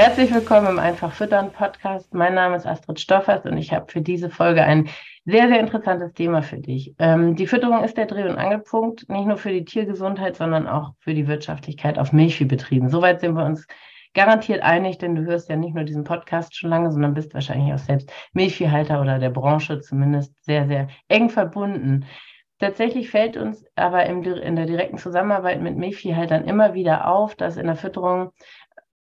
Herzlich willkommen im Einfach Füttern Podcast. Mein Name ist Astrid Stoffers und ich habe für diese Folge ein sehr, sehr interessantes Thema für dich. Ähm, die Fütterung ist der Dreh- und Angelpunkt, nicht nur für die Tiergesundheit, sondern auch für die Wirtschaftlichkeit auf Milchviehbetrieben. Soweit sind wir uns garantiert einig, denn du hörst ja nicht nur diesen Podcast schon lange, sondern bist wahrscheinlich auch selbst Milchviehhalter oder der Branche zumindest sehr, sehr eng verbunden. Tatsächlich fällt uns aber in der direkten Zusammenarbeit mit Milchviehhaltern immer wieder auf, dass in der Fütterung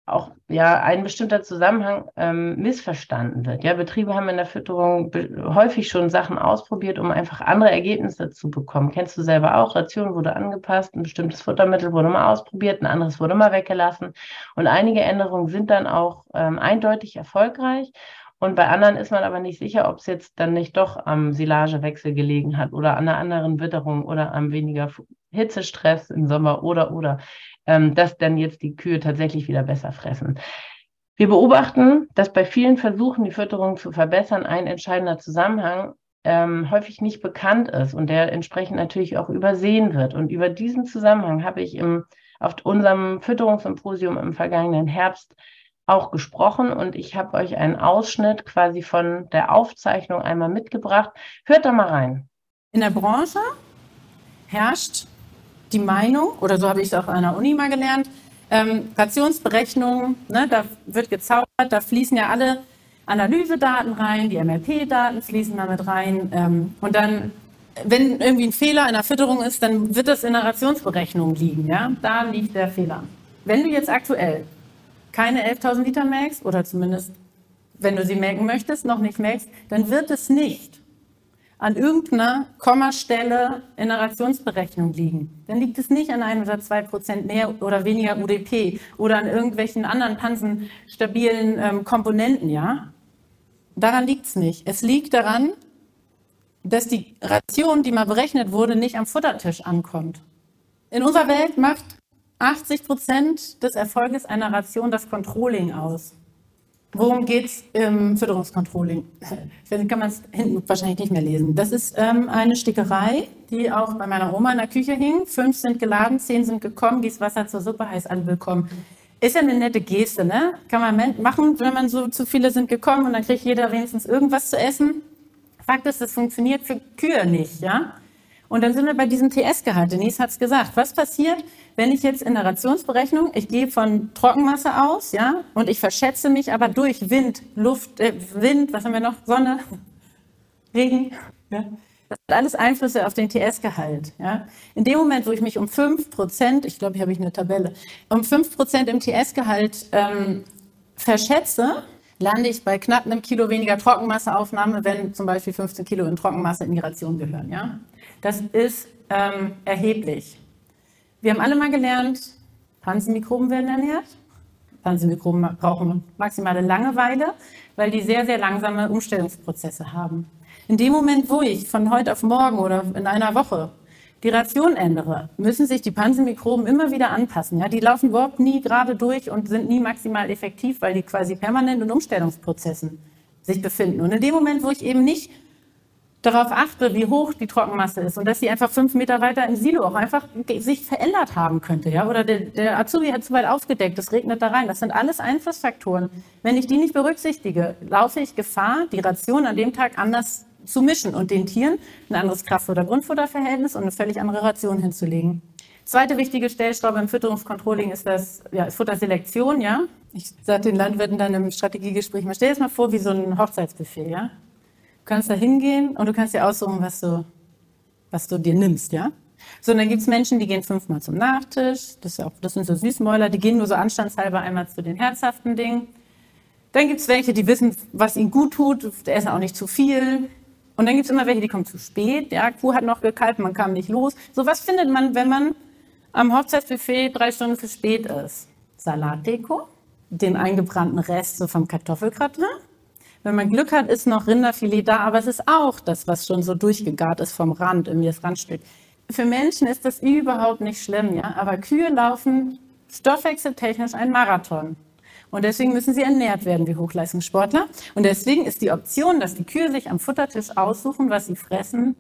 auch ja ein bestimmter Zusammenhang ähm, missverstanden wird. Ja, Betriebe haben in der Fütterung häufig schon Sachen ausprobiert, um einfach andere Ergebnisse zu bekommen. Kennst du selber auch? Ration wurde angepasst, ein bestimmtes Futtermittel wurde mal ausprobiert, ein anderes wurde mal weggelassen. Und einige Änderungen sind dann auch ähm, eindeutig erfolgreich. Und bei anderen ist man aber nicht sicher, ob es jetzt dann nicht doch am Silagewechsel gelegen hat oder an einer anderen Witterung oder am weniger Hitzestress im Sommer oder oder ähm, dass dann jetzt die Kühe tatsächlich wieder besser fressen. Wir beobachten, dass bei vielen Versuchen, die Fütterung zu verbessern, ein entscheidender Zusammenhang ähm, häufig nicht bekannt ist und der entsprechend natürlich auch übersehen wird. Und über diesen Zusammenhang habe ich im, auf unserem Fütterungssymposium im vergangenen Herbst auch gesprochen und ich habe euch einen Ausschnitt quasi von der Aufzeichnung einmal mitgebracht. Hört da mal rein. In der Branche herrscht die Meinung, oder so habe ich es auch an der Uni mal gelernt, ähm, Rationsberechnungen, ne, da wird gezaubert, da fließen ja alle Analysedaten rein, die MLP-Daten fließen damit rein. Ähm, und dann, wenn irgendwie ein Fehler in der Fütterung ist, dann wird das in der Rationsberechnung liegen. Ja? Da liegt der Fehler. Wenn du jetzt aktuell keine 11.000 Liter melkst, oder zumindest, wenn du sie melken möchtest, noch nicht melkst, dann wird es nicht an irgendeiner Kommastelle in der Rationsberechnung liegen. Dann liegt es nicht an ein oder zwei Prozent mehr oder weniger UDP oder an irgendwelchen anderen pansenstabilen ähm, Komponenten, ja. Daran liegt es nicht. Es liegt daran, dass die Ration, die mal berechnet wurde, nicht am Futtertisch ankommt. In unserer Welt macht 80 Prozent des Erfolges einer Ration das Controlling aus. Worum geht es im Fütterungskontrolling? Ich kann man es hinten wahrscheinlich nicht mehr lesen. Das ist ähm, eine Stickerei, die auch bei meiner Oma in der Küche hing. Fünf sind geladen, zehn sind gekommen, gießt Wasser zur Suppe, heißt alle willkommen. Ist ja eine nette Geste, ne? Kann man machen, wenn man so zu viele sind gekommen und dann kriegt jeder wenigstens irgendwas zu essen. Fakt ist, das funktioniert für Kühe nicht, ja? Und dann sind wir bei diesem TS-Gehalt. Denise hat es gesagt. Was passiert, wenn ich jetzt in der Rationsberechnung, ich gehe von Trockenmasse aus, ja, und ich verschätze mich aber durch Wind, Luft, äh, Wind, was haben wir noch? Sonne, Regen, ja. Das hat alles Einflüsse auf den TS-Gehalt. Ja. In dem Moment, wo ich mich um 5%, ich glaube, hier habe ich eine Tabelle, um 5% im TS-Gehalt ähm, verschätze, lande ich bei knapp einem Kilo weniger Trockenmasseaufnahme, wenn zum Beispiel 15 Kilo in Trockenmasse in die Ration gehören. Ja? Das ist ähm, erheblich. Wir haben alle mal gelernt, Pansenmikroben werden ernährt. Pansenmikroben brauchen maximale Langeweile, weil die sehr, sehr langsame Umstellungsprozesse haben. In dem Moment, wo ich von heute auf morgen oder in einer Woche die Ration ändere, müssen sich die Pansenmikroben immer wieder anpassen. Ja, die laufen überhaupt nie gerade durch und sind nie maximal effektiv, weil die quasi permanent in Umstellungsprozessen sich befinden. Und in dem Moment, wo ich eben nicht darauf achte, wie hoch die Trockenmasse ist und dass sie einfach fünf Meter weiter im Silo auch einfach sich verändert haben könnte, ja, oder der, der Azubi hat zu weit aufgedeckt, es regnet da rein. Das sind alles Einflussfaktoren. Wenn ich die nicht berücksichtige, laufe ich Gefahr, die Ration an dem Tag anders zu mischen und den Tieren ein anderes Kraftfutter-Grundfutterverhältnis und eine völlig andere Ration hinzulegen. Zweite wichtige Stellschraube im Fütterungscontrolling ist das ja, Futterselektion. Ja? Ich sage den Landwirten dann im Strategiegespräch, mal stell dir das mal vor wie so ein Hochzeitsbuffet. Ja? Du kannst da hingehen und du kannst dir aussuchen, was du, was du dir nimmst, ja? So, und dann gibt's Menschen, die gehen fünfmal zum Nachtisch. Das, auch, das sind so Süßmäuler, die gehen nur so anstandshalber einmal zu den herzhaften Dingen. Dann gibt's welche, die wissen, was ihnen gut tut, der essen auch nicht zu viel. Und dann gibt's immer welche, die kommen zu spät. Ja, Kuh hat noch gekalbt, man kam nicht los. So was findet man, wenn man am Hochzeitsbuffet drei Stunden zu spät ist. Salatdeko, den eingebrannten Rest so vom Kartoffelgratin. Wenn man Glück hat, ist noch Rinderfilet da, aber es ist auch das, was schon so durchgegart ist vom Rand, irgendwie das Randstück. Für Menschen ist das überhaupt nicht schlimm, ja. Aber Kühe laufen stoffwechseltechnisch ein Marathon. Und deswegen müssen sie ernährt werden wie Hochleistungssportler. Und deswegen ist die Option, dass die Kühe sich am Futtertisch aussuchen, was sie fressen,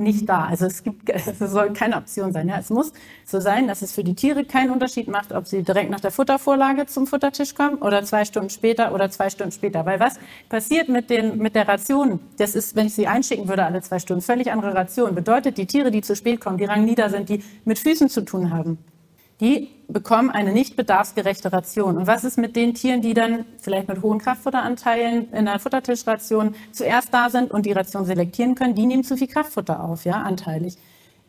nicht da. Also es gibt, es soll keine Option sein. Ja. Es muss so sein, dass es für die Tiere keinen Unterschied macht, ob sie direkt nach der Futtervorlage zum Futtertisch kommen oder zwei Stunden später oder zwei Stunden später. Weil was passiert mit, den, mit der Ration? Das ist, wenn ich sie einschicken würde alle zwei Stunden, völlig andere Ration. Bedeutet, die Tiere, die zu spät kommen, die rangnieder sind, die mit Füßen zu tun haben, die bekommen eine nicht bedarfsgerechte Ration. Und was ist mit den Tieren, die dann vielleicht mit hohen Kraftfutteranteilen in der Futtertischration zuerst da sind und die Ration selektieren können? Die nehmen zu viel Kraftfutter auf, ja, anteilig.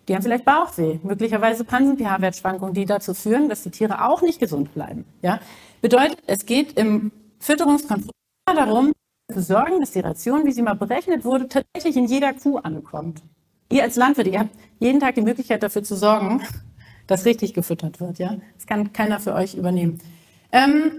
Die haben vielleicht Bauchweh, möglicherweise Pansen-pH-Wertschwankungen, die dazu führen, dass die Tiere auch nicht gesund bleiben. Ja? Bedeutet, es geht im Fütterungskontroll darum, zu sorgen, dass die Ration, wie sie mal berechnet wurde, tatsächlich in jeder Kuh ankommt. Ihr als Landwirt, ihr habt jeden Tag die Möglichkeit dafür zu sorgen, dass richtig gefüttert wird. Ja? Das kann keiner für euch übernehmen. Ähm,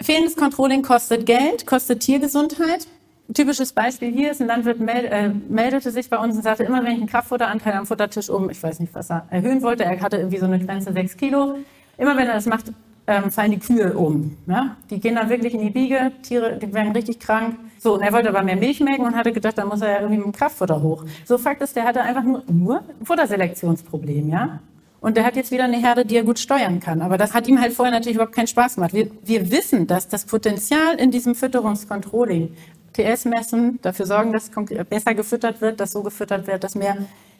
fehlendes Controlling kostet Geld, kostet Tiergesundheit. Ein typisches Beispiel hier ist, ein Landwirt äh, meldete sich bei uns und sagte, immer wenn ich einen Kraftfutteranteil am Futtertisch um, ich weiß nicht, was er erhöhen wollte, er hatte irgendwie so eine Grenze 6 Kilo, immer wenn er das macht, ähm, fallen die Kühe um. Ja? Die gehen dann wirklich in die Biege, Tiere die werden richtig krank. So, und er wollte aber mehr Milch melken und hatte gedacht, dann muss er ja irgendwie mit dem Kraftfutter hoch. So Fakt ist, der hatte einfach nur, nur ein Futterselektionsproblem, ja. Und der hat jetzt wieder eine Herde, die er gut steuern kann. Aber das hat ihm halt vorher natürlich überhaupt keinen Spaß gemacht. Wir, wir wissen, dass das Potenzial in diesem Fütterungscontrolling, TS messen, dafür sorgen, dass besser gefüttert wird, dass so gefüttert wird, dass mehr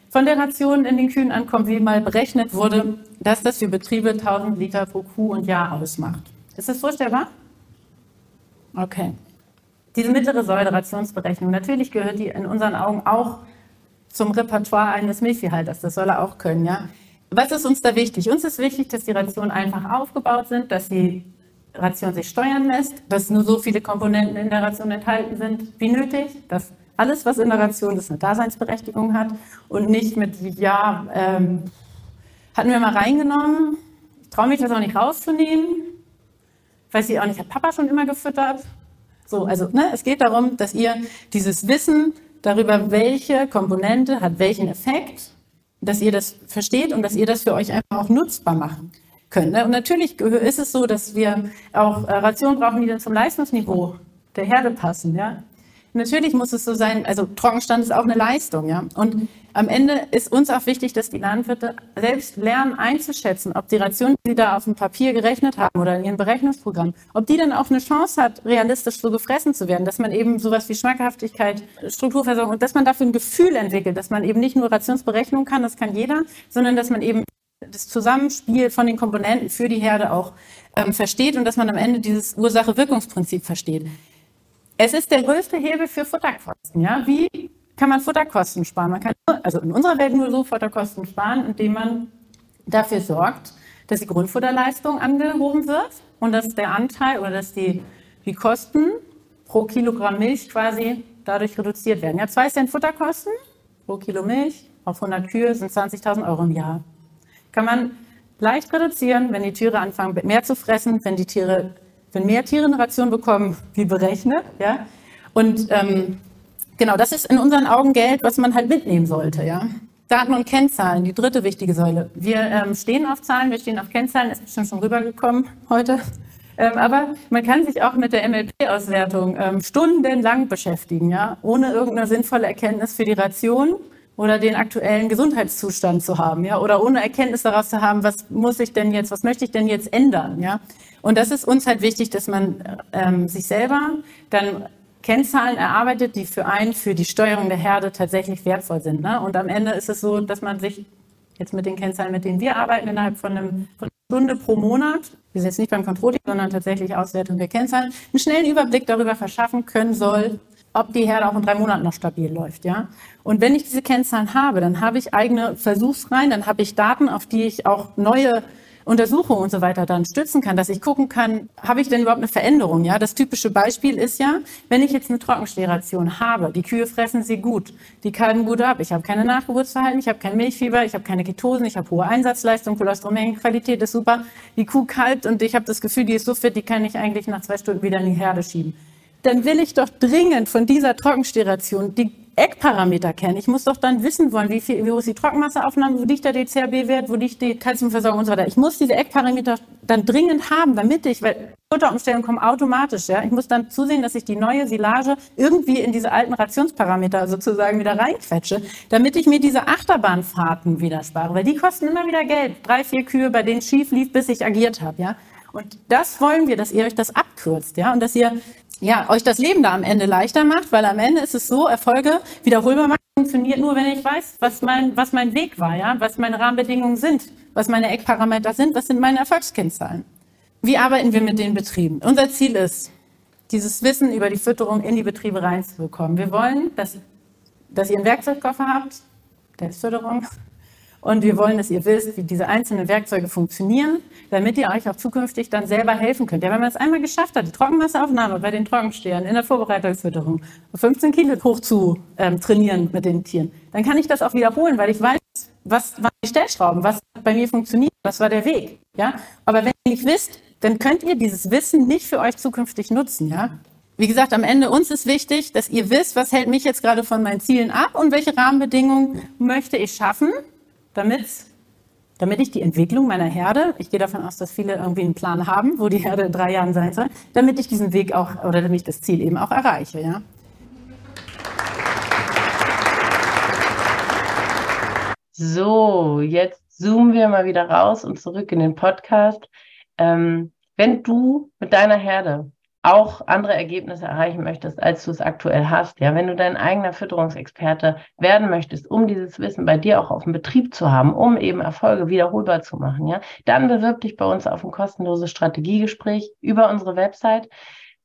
von der Ration in den Kühen ankommt, wie mal berechnet wurde, dass das für Betriebe 1000 Liter pro Kuh und Jahr ausmacht. Ist das vorstellbar? Okay. Diese mittlere Säulerationsberechnung, natürlich gehört die in unseren Augen auch zum Repertoire eines Milchviehhalters. Das soll er auch können, ja. Was ist uns da wichtig? Uns ist wichtig, dass die Rationen einfach aufgebaut sind, dass die Ration sich steuern lässt, dass nur so viele Komponenten in der Ration enthalten sind wie nötig, dass alles, was in der Ration ist, eine Daseinsberechtigung hat und nicht mit, ja, ähm, hatten wir mal reingenommen, ich traue mich das auch nicht rauszunehmen, weiß ich auch nicht, hat Papa schon immer gefüttert? So, also ne, es geht darum, dass ihr dieses Wissen darüber, welche Komponente hat welchen Effekt, dass ihr das versteht und dass ihr das für euch einfach auch nutzbar machen könnt. Ne? Und natürlich ist es so, dass wir auch äh, Rationen brauchen, die dann zum Leistungsniveau der Herde passen. Ja? Natürlich muss es so sein, also Trockenstand ist auch eine Leistung, ja. Und am Ende ist uns auch wichtig, dass die Landwirte selbst lernen einzuschätzen, ob die Ration, die sie da auf dem Papier gerechnet haben oder in ihrem Berechnungsprogramm, ob die dann auch eine Chance hat, realistisch so gefressen zu werden, dass man eben sowas wie Schmackhaftigkeit, Strukturversorgung und dass man dafür ein Gefühl entwickelt, dass man eben nicht nur Rationsberechnung kann, das kann jeder, sondern dass man eben das Zusammenspiel von den Komponenten für die Herde auch ähm, versteht und dass man am Ende dieses Ursache-Wirkungsprinzip versteht. Es ist der größte Hebel für Futterkosten. Ja? Wie kann man Futterkosten sparen? Man kann also in unserer Welt nur so Futterkosten sparen, indem man dafür sorgt, dass die Grundfutterleistung angehoben wird und dass der Anteil oder dass die, die Kosten pro Kilogramm Milch quasi dadurch reduziert werden. Ja, zwei Cent Futterkosten pro Kilo Milch auf 100 Kühe sind 20.000 Euro im Jahr. Kann man leicht reduzieren, wenn die Tiere anfangen mehr zu fressen, wenn die Tiere wenn mehr Tiere eine Ration bekommen, wie berechnet. Ja? Und ähm, genau, das ist in unseren Augen Geld, was man halt mitnehmen sollte. Ja? Daten und Kennzahlen, die dritte wichtige Säule. Wir ähm, stehen auf Zahlen, wir stehen auf Kennzahlen, ist bestimmt schon rübergekommen heute. Ähm, aber man kann sich auch mit der MLP-Auswertung ähm, stundenlang beschäftigen, ja, ohne irgendeine sinnvolle Erkenntnis für die Ration oder den aktuellen Gesundheitszustand zu haben, ja, oder ohne Erkenntnis daraus zu haben, was muss ich denn jetzt, was möchte ich denn jetzt ändern, ja. Und das ist uns halt wichtig, dass man ähm, sich selber dann Kennzahlen erarbeitet, die für einen, für die Steuerung der Herde tatsächlich wertvoll sind. Ne? Und am Ende ist es so, dass man sich jetzt mit den Kennzahlen, mit denen wir arbeiten, innerhalb von, einem, von einer Stunde pro Monat, wir sind jetzt nicht beim Controlling, sondern tatsächlich Auswertung der Kennzahlen, einen schnellen Überblick darüber verschaffen können soll, ob die Herde auch in drei Monaten noch stabil läuft, ja. Und wenn ich diese Kennzahlen habe, dann habe ich eigene Versuchsreihen, dann habe ich Daten, auf die ich auch neue Untersuchungen und so weiter dann stützen kann, dass ich gucken kann, habe ich denn überhaupt eine Veränderung? Ja, das typische Beispiel ist ja, wenn ich jetzt eine Trockensteration habe, die Kühe fressen sie gut, die kalben gut ab, ich habe keine Nachgeburtsverhalten, ich habe kein Milchfieber, ich habe keine Ketosen, ich habe hohe Einsatzleistung, Cholesterolmengenqualität ist super, die Kuh kalbt und ich habe das Gefühl, die ist so fit, die kann ich eigentlich nach zwei Stunden wieder in die Herde schieben. Dann will ich doch dringend von dieser Trockensteration die Eckparameter kennen. Ich muss doch dann wissen wollen, wie, viel, wie hoch ist die Trockenmasseaufnahme, wo liegt der DCRB-Wert, wo liegt die Kalziumversorgung und so weiter. Ich muss diese Eckparameter dann dringend haben, damit ich, weil Futterumstellungen kommen automatisch, ja. Ich muss dann zusehen, dass ich die neue Silage irgendwie in diese alten Rationsparameter sozusagen wieder reinquetsche, damit ich mir diese Achterbahnfahrten wieder spare, weil die kosten immer wieder Geld. Drei, vier Kühe, bei denen schief lief, bis ich agiert habe, ja. Und das wollen wir, dass ihr euch das abkürzt, ja, und dass ihr ja, euch das Leben da am Ende leichter macht, weil am Ende ist es so, Erfolge wiederholbar machen funktioniert nur, wenn ich weiß, was mein, was mein Weg war, ja, was meine Rahmenbedingungen sind, was meine Eckparameter sind, was sind meine Erfolgskennzahlen. Wie arbeiten wir mit den Betrieben? Unser Ziel ist, dieses Wissen über die Fütterung in die Betriebe reinzubekommen. Wir wollen, dass, dass ihr einen Werkzeugkoffer habt, der ist Fütterung, und wir wollen, dass ihr wisst, wie diese einzelnen Werkzeuge funktionieren, damit ihr euch auch zukünftig dann selber helfen könnt. Ja, wenn man es einmal geschafft hat, die Trockenmasseaufnahme bei den Trockenstehern in der Vorbereitungsfütterung 15 Kilo hoch zu ähm, trainieren mit den Tieren, dann kann ich das auch wiederholen, weil ich weiß, was waren die Stellschrauben, was bei mir funktioniert, was war der Weg. Ja, aber wenn ihr nicht wisst, dann könnt ihr dieses Wissen nicht für euch zukünftig nutzen. Ja, wie gesagt, am Ende uns ist wichtig, dass ihr wisst, was hält mich jetzt gerade von meinen Zielen ab und welche Rahmenbedingungen möchte ich schaffen, damit, damit ich die Entwicklung meiner Herde, ich gehe davon aus, dass viele irgendwie einen Plan haben, wo die Herde in drei Jahren sein soll, damit ich diesen Weg auch oder damit ich das Ziel eben auch erreiche. Ja? So, jetzt zoomen wir mal wieder raus und zurück in den Podcast. Ähm, wenn du mit deiner Herde auch andere Ergebnisse erreichen möchtest, als du es aktuell hast, ja, wenn du dein eigener Fütterungsexperte werden möchtest, um dieses Wissen bei dir auch auf dem Betrieb zu haben, um eben Erfolge wiederholbar zu machen, ja, dann bewirb dich bei uns auf ein kostenloses Strategiegespräch über unsere Website.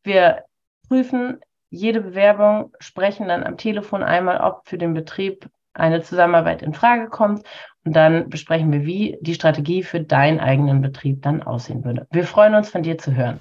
Wir prüfen jede Bewerbung, sprechen dann am Telefon einmal, ob für den Betrieb eine Zusammenarbeit in Frage kommt und dann besprechen wir, wie die Strategie für deinen eigenen Betrieb dann aussehen würde. Wir freuen uns, von dir zu hören.